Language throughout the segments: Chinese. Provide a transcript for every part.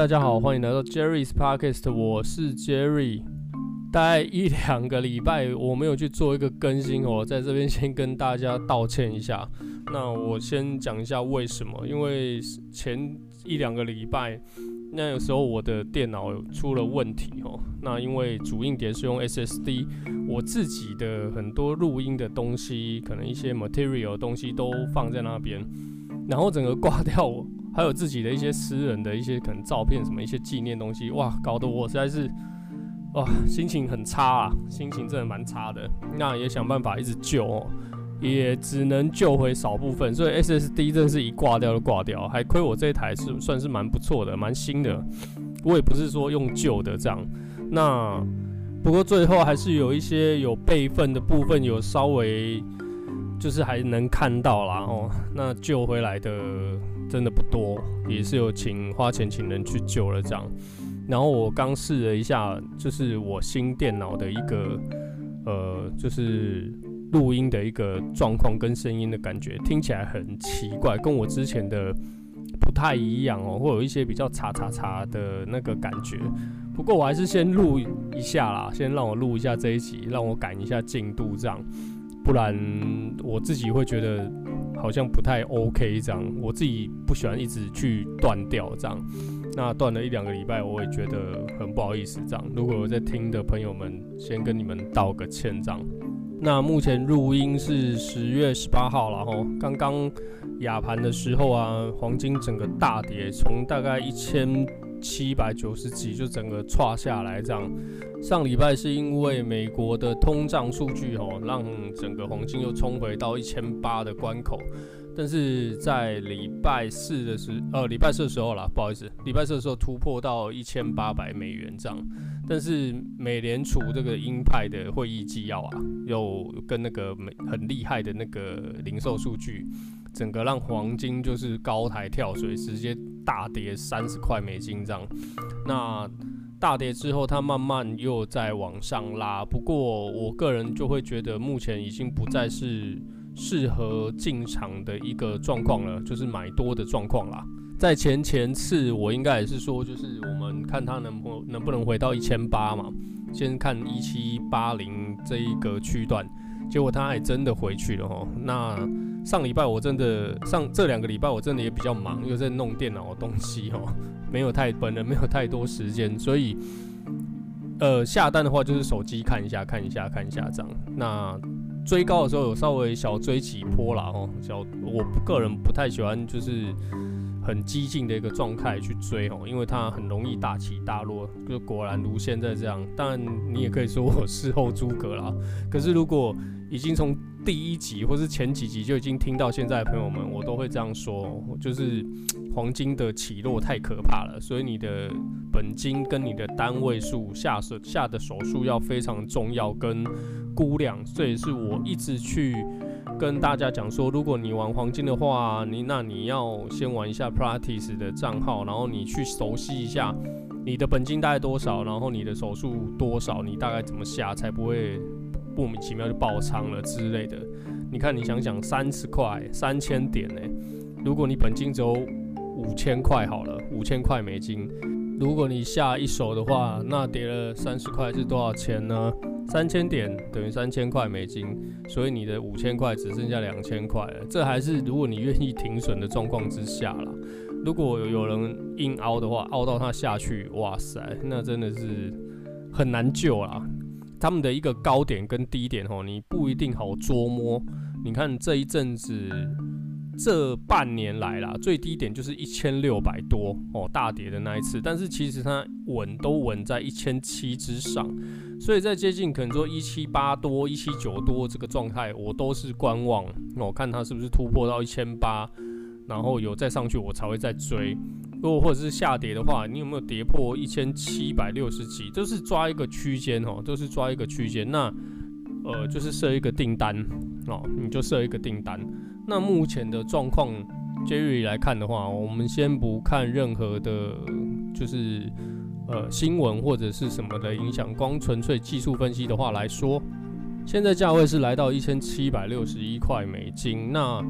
大家好，欢迎来到 Jerry's Podcast，我是 Jerry。大概一两个礼拜我没有去做一个更新哦，在这边先跟大家道歉一下。那我先讲一下为什么，因为前一两个礼拜，那有时候我的电脑出了问题哦。那因为主硬碟是用 SSD，我自己的很多录音的东西，可能一些 material 东西都放在那边，然后整个挂掉，还有自己的一些私人的一些可能照片什么一些纪念东西，哇，搞得我实在是。哇，心情很差啊，心情真的蛮差的。那也想办法一直救哦，也只能救回少部分。所以 SSD 真是一挂掉就挂掉，还亏我这一台是算是蛮不错的，蛮新的。我也不是说用旧的这样。那不过最后还是有一些有备份的部分，有稍微就是还能看到啦哦。那救回来的真的不多，也是有请花钱请人去救了这样。然后我刚试了一下，就是我新电脑的一个，呃，就是录音的一个状况跟声音的感觉，听起来很奇怪，跟我之前的不太一样哦，会有一些比较嚓嚓嚓的那个感觉。不过我还是先录一下啦，先让我录一下这一集，让我赶一下进度，这样，不然我自己会觉得好像不太 OK 这样，我自己不喜欢一直去断掉这样。那断了一两个礼拜，我也觉得很不好意思。这样，如果有在听的朋友们，先跟你们道个歉。这样，那目前录音是十月十八号了哈。刚刚亚盘的时候啊，黄金整个大跌，从大概一千七百九十几就整个垮下来。这样，上礼拜是因为美国的通胀数据哦，让整个黄金又冲回到一千八的关口。但是在礼拜四的时，呃，礼拜四的时候啦，不好意思，礼拜四的时候突破到一千八百美元这样。但是美联储这个鹰派的会议纪要啊，又跟那个美很厉害的那个零售数据，整个让黄金就是高台跳水，直接大跌三十块美金这样。那大跌之后，它慢慢又在往上拉。不过我个人就会觉得，目前已经不再是。适合进场的一个状况了，就是买多的状况啦。在前前次，我应该也是说，就是我们看它能不能不能回到一千八嘛，先看一七八零这一个区段，结果它还真的回去了哦。那上礼拜我真的上这两个礼拜我真的也比较忙，又在弄电脑的东西哦，没有太本人没有太多时间，所以呃下单的话就是手机看一下看一下看一下这样。那追高的时候有稍微小追几波啦哦，小我个人不太喜欢就是很激进的一个状态去追哦，因为它很容易大起大落，就果然如现在这样。但你也可以说我事后诸葛啦，可是如果已经从第一集或是前几集就已经听到现在的朋友们，我都会这样说，就是黄金的起落太可怕了，所以你的本金跟你的单位数下手下的手术要非常重要，跟估量，这也是我一直去跟大家讲说，如果你玩黄金的话，你那你要先玩一下 Practice 的账号，然后你去熟悉一下你的本金大概多少，然后你的手数多少，你大概怎么下才不会。莫名其妙就爆仓了之类的，你看，你想想，三十块三千点呢？如果你本金只有五千块好了，五千块美金，如果你下一手的话，那跌了三十块是多少钱呢？三千点等于三千块美金，所以你的五千块只剩下两千块了。这还是如果你愿意停损的状况之下了。如果有人硬凹的话，凹到它下去，哇塞，那真的是很难救啦。他们的一个高点跟低点哦，你不一定好捉摸。你看这一阵子，这半年来啦，最低点就是一千六百多哦，大跌的那一次。但是其实它稳都稳在一千七之上，所以在接近可能说一七八多、一七九多这个状态，我都是观望。我看它是不是突破到一千八，然后有再上去，我才会再追。如果或者是下跌的话，你有没有跌破一千七百六十几？都是抓一个区间哦，都是抓一个区间。那呃，就是设一个订单哦，你就设一个订单。那目前的状况，Jerry 来看的话，我们先不看任何的，就是呃新闻或者是什么的影响，光纯粹技术分析的话来说，现在价位是来到一千七百六十一块美金。那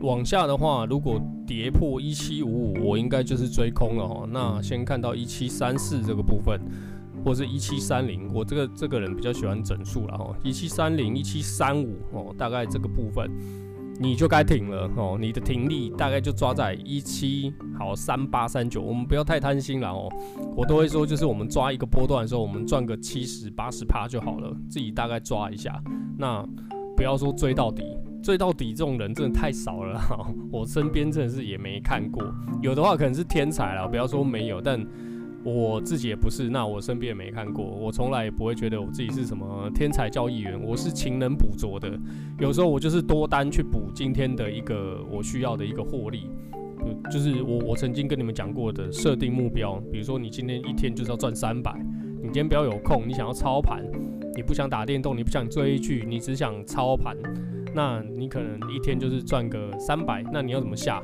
往下的话，如果跌破一七五五，我应该就是追空了哦。那先看到一七三四这个部分，或是一七三零，我这个这个人比较喜欢整数了哦，一七三零、一七三五哦，大概这个部分。你就该停了哦，你的停力大概就抓在一七好三八三九，我们不要太贪心了哦。我都会说，就是我们抓一个波段的时候，我们赚个七十八十趴就好了，自己大概抓一下。那不要说追到底，追到底这种人真的太少了哈。我身边真的是也没看过，有的话可能是天才了，不要说没有，但。我自己也不是，那我身边也没看过，我从来也不会觉得我自己是什么天才交易员，我是勤能补拙的。有时候我就是多单去补今天的一个我需要的一个获利，就是我我曾经跟你们讲过的设定目标，比如说你今天一天就是要赚三百，你今天不要有空，你想要操盘，你不想打电动，你不想追剧，你只想操盘，那你可能一天就是赚个三百，那你要怎么下？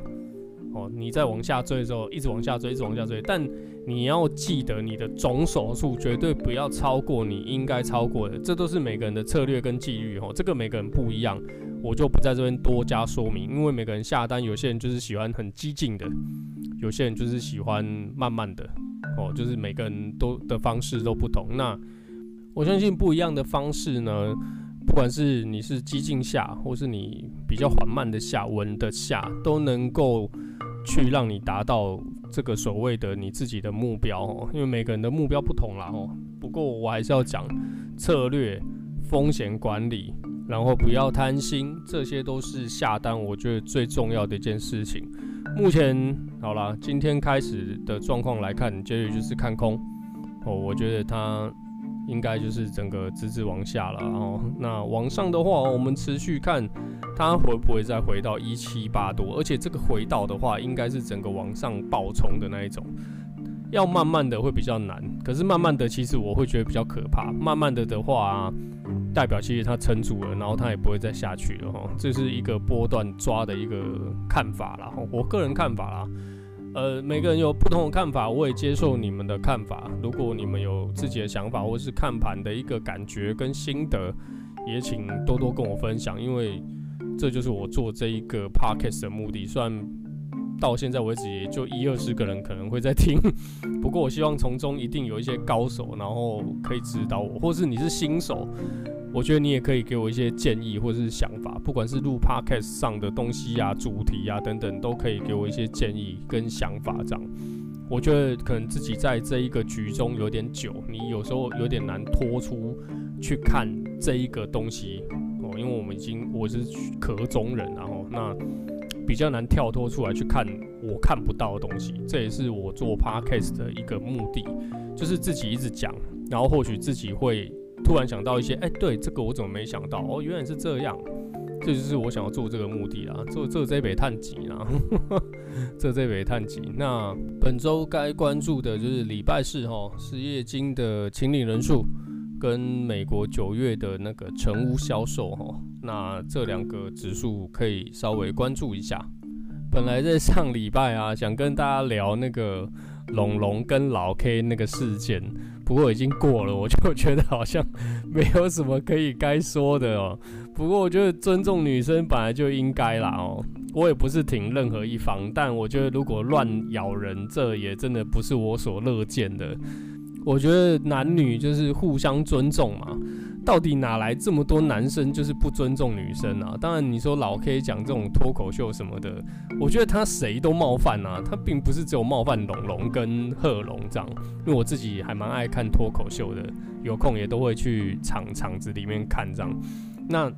哦，你再往下追的时候，一直往下追，一直往下追，但你要记得你的总手数绝对不要超过你应该超过的，这都是每个人的策略跟纪律哦，这个每个人不一样，我就不在这边多加说明，因为每个人下单，有些人就是喜欢很激进的，有些人就是喜欢慢慢的，哦，就是每个人都的方式都不同。那我相信不一样的方式呢，不管是你是激进下，或是你比较缓慢的下，稳的下，都能够。去让你达到这个所谓的你自己的目标哦，因为每个人的目标不同啦哦。不过我还是要讲策略、风险管理，然后不要贪心，这些都是下单我觉得最重要的一件事情。目前好啦，今天开始的状况来看，结局就是看空哦。我觉得它。应该就是整个直直往下了，然后那往上的话，我们持续看它会不会再回到一七八多，而且这个回倒的话，应该是整个往上暴冲的那一种，要慢慢的会比较难，可是慢慢的其实我会觉得比较可怕，慢慢的的话，代表其实它撑住了，然后它也不会再下去了哈，这是一个波段抓的一个看法啦，我个人看法啦。呃，每个人有不同的看法，我也接受你们的看法。如果你们有自己的想法，或是看盘的一个感觉跟心得，也请多多跟我分享，因为这就是我做这一个 podcast 的目的。虽然到现在为止也就一二十个人可能会在听，不过我希望从中一定有一些高手，然后可以指导我，或是你是新手。我觉得你也可以给我一些建议或者是想法，不管是录 podcast 上的东西啊、主题啊等等，都可以给我一些建议跟想法。这样，我觉得可能自己在这一个局中有点久，你有时候有点难脱出去看这一个东西哦，因为我们已经我是壳中人，然后那比较难跳脱出来去看我看不到的东西。这也是我做 podcast 的一个目的，就是自己一直讲，然后或许自己会。突然想到一些，哎、对，这个我怎么没想到？哦，原来是这样，这就是我想要做这个目的啦。做做这杯探级啦，做这杯探级。那本周该关注的就是礼拜四哈，失业金的清理人数跟美国九月的那个成屋销售哈，那这两个指数可以稍微关注一下。本来在上礼拜啊，想跟大家聊那个龙龙跟老 K 那个事件。不过已经过了，我就 觉得好像没有什么可以该说的哦。不过我觉得尊重女生本来就应该啦哦。我也不是挺任何一方，但我觉得如果乱咬人，这也真的不是我所乐见的。我觉得男女就是互相尊重嘛。到底哪来这么多男生就是不尊重女生啊？当然你说老 K 讲这种脱口秀什么的，我觉得他谁都冒犯啊。他并不是只有冒犯龙龙跟贺龙这样，因为我自己还蛮爱看脱口秀的，有空也都会去场场子里面看这样。那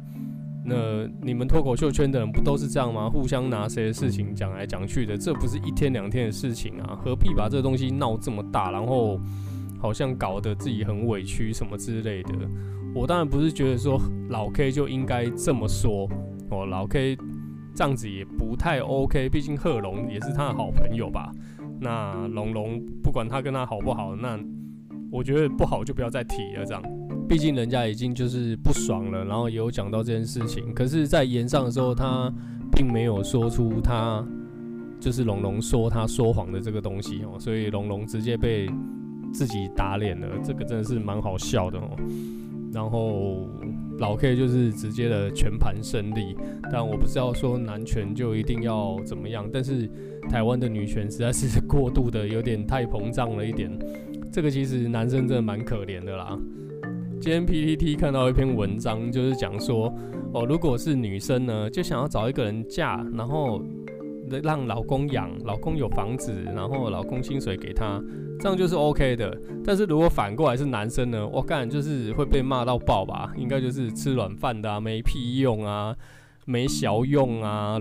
那你们脱口秀圈的人不都是这样吗？互相拿谁的事情讲来讲去的，这不是一天两天的事情啊，何必把这东西闹这么大，然后好像搞得自己很委屈什么之类的。我当然不是觉得说老 K 就应该这么说哦，老 K 这样子也不太 OK，毕竟贺龙也是他的好朋友吧。那龙龙不管他跟他好不好，那我觉得不好就不要再提了。这样，毕竟人家已经就是不爽了，然后也有讲到这件事情。可是，在言上的时候，他并没有说出他就是龙龙说他说谎的这个东西哦，所以龙龙直接被自己打脸了，这个真的是蛮好笑的哦。然后老 K 就是直接的全盘胜利。但我不是要说男权就一定要怎么样，但是台湾的女权实在是过度的有点太膨胀了一点。这个其实男生真的蛮可怜的啦。今天 PTT 看到一篇文章，就是讲说，哦，如果是女生呢，就想要找一个人嫁，然后让老公养，老公有房子，然后老公薪水给她，这样就是 OK 的。但是如果反过来是男生呢，我干就是会被骂到爆吧？应该就是吃软饭的啊，没屁用啊，没小用啊，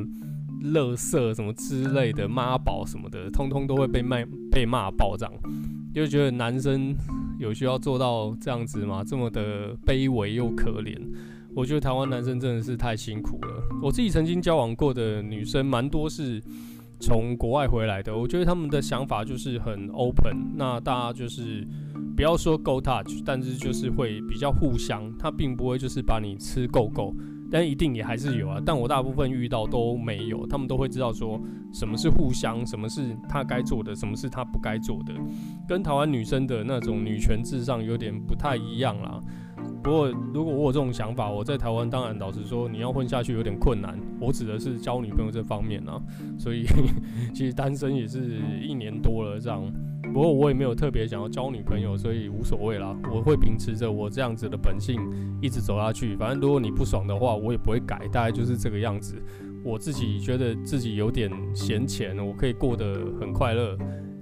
垃圾什么之类的，妈宝什么的，通通都会被骂被骂爆这样。就觉得男生有需要做到这样子吗？这么的卑微又可怜。我觉得台湾男生真的是太辛苦了。我自己曾经交往过的女生蛮多是从国外回来的，我觉得他们的想法就是很 open。那大家就是不要说 go touch，但是就是会比较互相，他并不会就是把你吃够够。但一定也还是有啊，但我大部分遇到都没有，他们都会知道说什么是互相，什么是他该做的，什么是他不该做的，跟台湾女生的那种女权至上有点不太一样啦。不过如果我有这种想法，我在台湾当然老实说，你要混下去有点困难。我指的是交女朋友这方面啊，所以 其实单身也是一年多了这样。不过我也没有特别想要交女朋友，所以无所谓啦。我会秉持着我这样子的本性一直走下去。反正如果你不爽的话，我也不会改，大概就是这个样子。我自己觉得自己有点闲钱，我可以过得很快乐，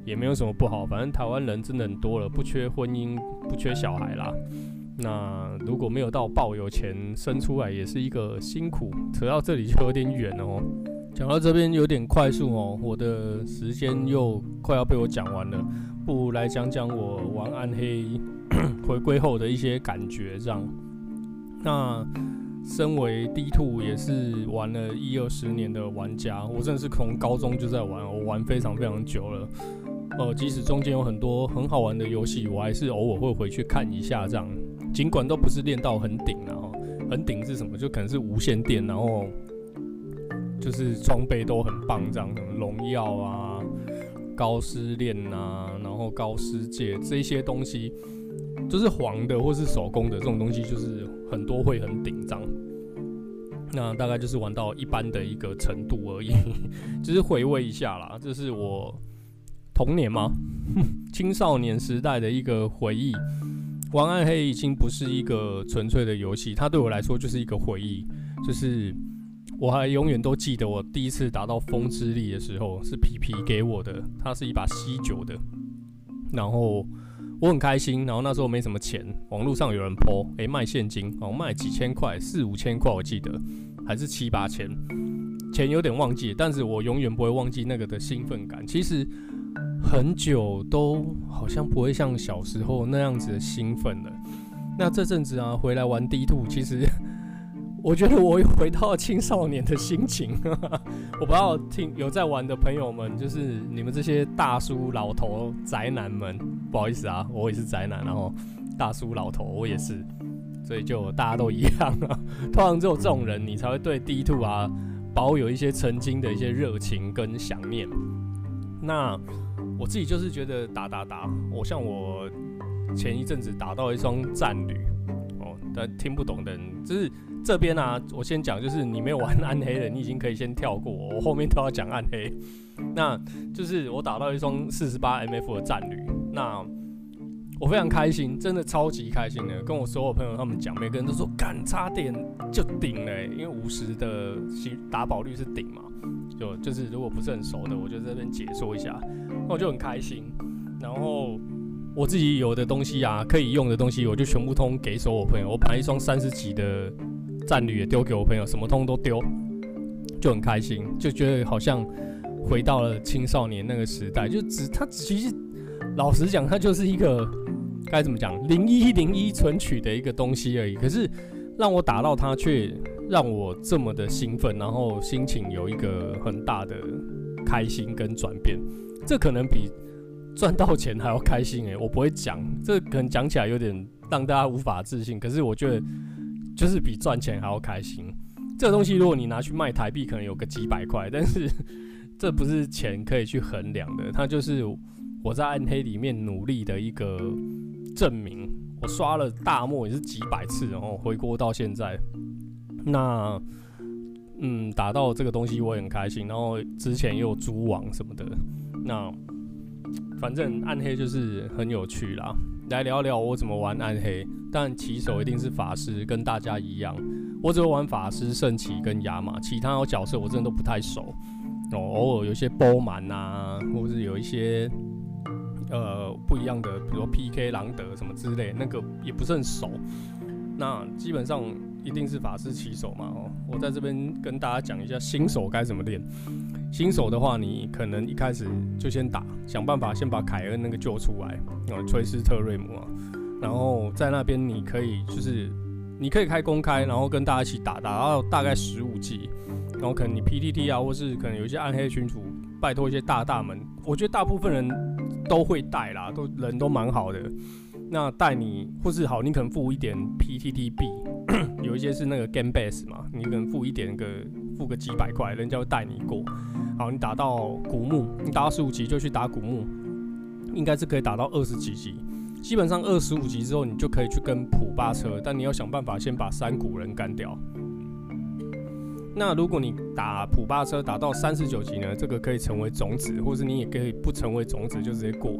也没有什么不好。反正台湾人真的很多了，不缺婚姻，不缺小孩啦。那如果没有到爆油前生出来，也是一个辛苦。扯到这里就有点远了哦。讲到这边有点快速哦，我的时间又快要被我讲完了，不如来讲讲我玩暗黑 回归后的一些感觉。这样，那身为 D Two 也是玩了一二十年的玩家，我真的是从高中就在玩，我玩非常非常久了。呃，即使中间有很多很好玩的游戏，我还是偶尔会回去看一下。这样，尽管都不是练到很顶，然后很顶是什么？就可能是无线电，然后。就是装备都很棒，这样什么荣耀啊、高斯链啊，然后高斯界这些东西，就是黄的或是手工的这种东西，就是很多会很顶张。那大概就是玩到一般的一个程度而已，就是回味一下啦。这是我童年吗？青少年时代的一个回忆。玩暗黑已经不是一个纯粹的游戏，它对我来说就是一个回忆，就是。我还永远都记得我第一次打到风之力的时候，是皮皮给我的，它是一把吸九的，然后我很开心，然后那时候没什么钱，网络上有人泼诶、卖现金，哦，卖几千块，四五千块我记得，还是七八千，钱有点忘记，但是我永远不会忘记那个的兴奋感。其实很久都好像不会像小时候那样子的兴奋了。那这阵子啊，回来玩 D Two，其实。我觉得我又回到了青少年的心情，我不知道听有在玩的朋友们，就是你们这些大叔、老头、宅男们，不好意思啊，我也是宅男，然后大叔、老头我也是，所以就大家都一样啊。通常只有这种人，你才会对 D Two 啊保有一些曾经的一些热情跟想念。那我自己就是觉得打打打，我像我前一阵子打到一双战旅哦，但听不懂的人就是。这边、啊，我先讲，就是你没有玩暗黑的，你已经可以先跳过，我后面都要讲暗黑。那就是我打到一双四十八 MF 的战旅，那我非常开心，真的超级开心的，跟我所有朋友他们讲，每个人都说干差点就顶了、因为五十的打宝率是顶嘛，就就是如果不是很熟的，我就在这边解说一下，我就很开心。然后我自己有的东西啊，可以用的东西，我就全部通给所有朋友。我把一双三十几的。战旅也丢给我朋友，什么通都丢，就很开心，就觉得好像回到了青少年那个时代。就只他其实老实讲，他就是一个该怎么讲零一零一存取的一个东西而已。可是让我打到他，却让我这么的兴奋，然后心情有一个很大的开心跟转变。这可能比赚到钱还要开心诶、我不会讲，这可能讲起来有点让大家无法置信。可是我觉得。就是比赚钱还要开心。这个东西如果你拿去卖台币，可能有个几百块，但是 这不是钱可以去衡量的。它就是我在暗黑里面努力的一个证明。我刷了大漠也是几百次，然后回国到现在，那嗯打到这个东西我也很开心，然后之前也有蛛网什么的，那反正暗黑就是很有趣啦。来聊聊我怎么玩暗黑，但起手一定是法师，跟大家一样，我只会玩法师、圣骑跟亚马，其他角色我真的都不太熟。哦，偶尔有一些波曼啊，或是有一些呃不一样的，比如 PK 狼德什么之类，那个也不是很熟。那基本上一定是法师起手嘛。哦，我在这边跟大家讲一下新手该怎么练。新手的话，你可能一开始就先打，想办法先把凯恩那个救出来，哦，崔斯特瑞姆啊，然后在那边你可以就是你可以开公开，然后跟大家一起打，打到大概十五级。然后可能你 PTT 啊，或是可能有一些暗黑群主拜托一些大大们，我觉得大部分人都会带啦，都人都蛮好的。那带你或是好，你可能付一点 PTT 币，有一些是那个 Game Base 嘛，你可能付一点个付个几百块，人家会带你过。好，你打到古墓，你打到十五级就去打古墓，应该是可以打到二十几级。基本上二十五级之后，你就可以去跟普巴车，但你要想办法先把山谷人干掉。那如果你打普巴车打到三十九级呢？这个可以成为种子，或是你也可以不成为种子就直接过。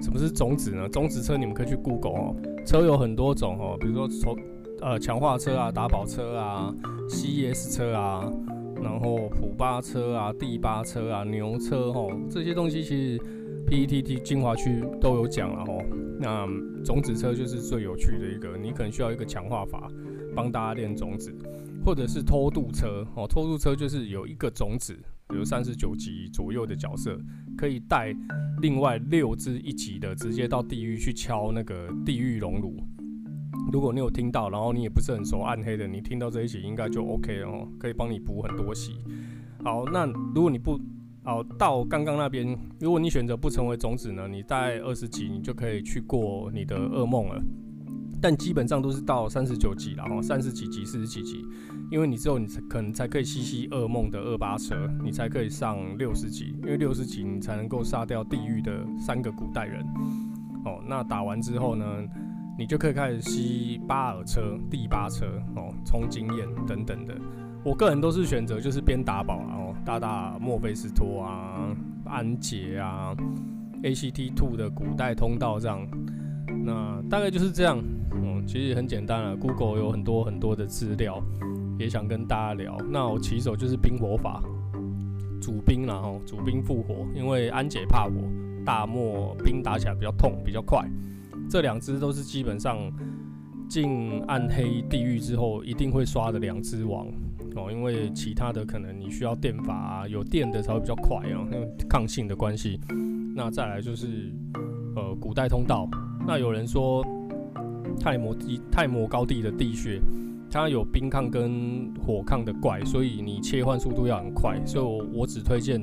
什么是种子呢？种子车你们可以去 Google 哦，车有很多种哦，比如说从呃强化车啊、打宝车啊、CS 车啊，然后普巴车啊、第八车啊、牛车哦，这些东西其实 PETT 精华区都有讲了哦。那种子车就是最有趣的一个，你可能需要一个强化法帮大家练种子。或者是偷渡车哦，偷渡车就是有一个种子，比如三十九级左右的角色，可以带另外六只一级的，直接到地狱去敲那个地狱熔炉。如果你有听到，然后你也不是很熟暗黑的，你听到这一集应该就 OK 了哦，可以帮你补很多血。好，那如果你不好到刚刚那边，如果你选择不成为种子呢，你在二十级，你就可以去过你的噩梦了。但基本上都是到三十九级了哈，三十几级、四十几级，因为你之后你才可能才可以吸吸噩梦的二八车，你才可以上六十级，因为六十级你才能够杀掉地狱的三个古代人。哦，那打完之后呢，你就可以开始吸巴尔车、第八车哦，充经验等等的。我个人都是选择就是边打宝然后打打墨菲斯托啊、安杰啊、ACT Two 的古代通道这样。那大概就是这样。嗯，其实很简单了，Google 有很多很多的资料，也想跟大家聊。那我起手就是冰火法，主冰然后主冰复活，因为安姐怕火，大漠冰打起来比较痛比较快。这两只都是基本上进暗黑地狱之后一定会刷的两只王哦，因为其他的可能你需要电法啊，有电的才会比较快啊，因为抗性的关系。那再来就是呃古代通道，那有人说。泰摩地泰摩高地的地穴，它有冰抗跟火抗的怪，所以你切换速度要很快。所以我我只推荐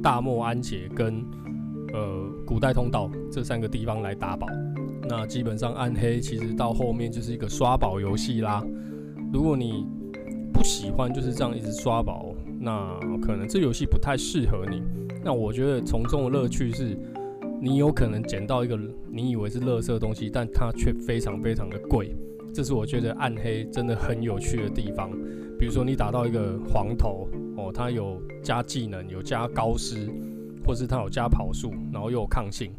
大漠安杰跟呃古代通道这三个地方来打宝。那基本上暗黑其实到后面就是一个刷宝游戏啦。如果你不喜欢就是这样一直刷宝，那可能这游戏不太适合你。那我觉得从中的乐趣是。你有可能捡到一个你以为是垃圾的东西，但它却非常非常的贵，这是我觉得暗黑真的很有趣的地方。比如说你打到一个黄头哦，它有加技能，有加高施，或是它有加跑速，然后又有抗性，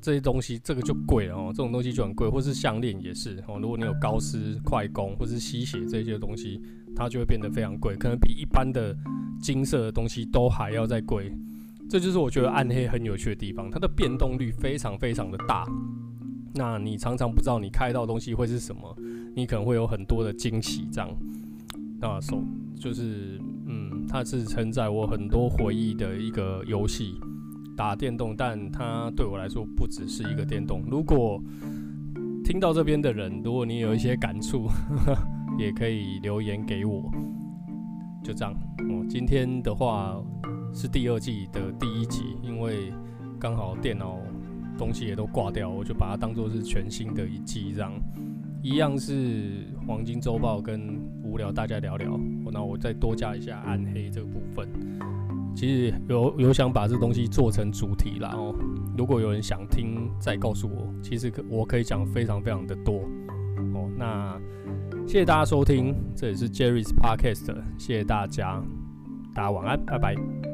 这些东西这个就贵了哦，这种东西就很贵。或是项链也是哦，如果你有高斯、快攻或是吸血这些东西，它就会变得非常贵，可能比一般的金色的东西都还要再贵。这就是我觉得暗黑很有趣的地方，它的变动率非常非常的大。那你常常不知道你开到东西会是什么，你可能会有很多的惊喜。这样，那手就是，嗯，它是承载我很多回忆的一个游戏，打电动，但它对我来说不只是一个电动。如果听到这边的人，如果你有一些感触，也可以留言给我。就这样，哦，今天的话。是第二季的第一集，因为刚好电脑东西也都挂掉，我就把它当做是全新的一季，这样一样是黄金周报跟无聊大家聊聊。那我再多加一下暗黑这个部分。其实有有想把这东西做成主题啦哦。如果有人想听，再告诉我。其实可我可以讲非常非常的多哦。那谢谢大家收听，这里是 Jerry's Podcast，谢谢大家，大家晚安，拜拜。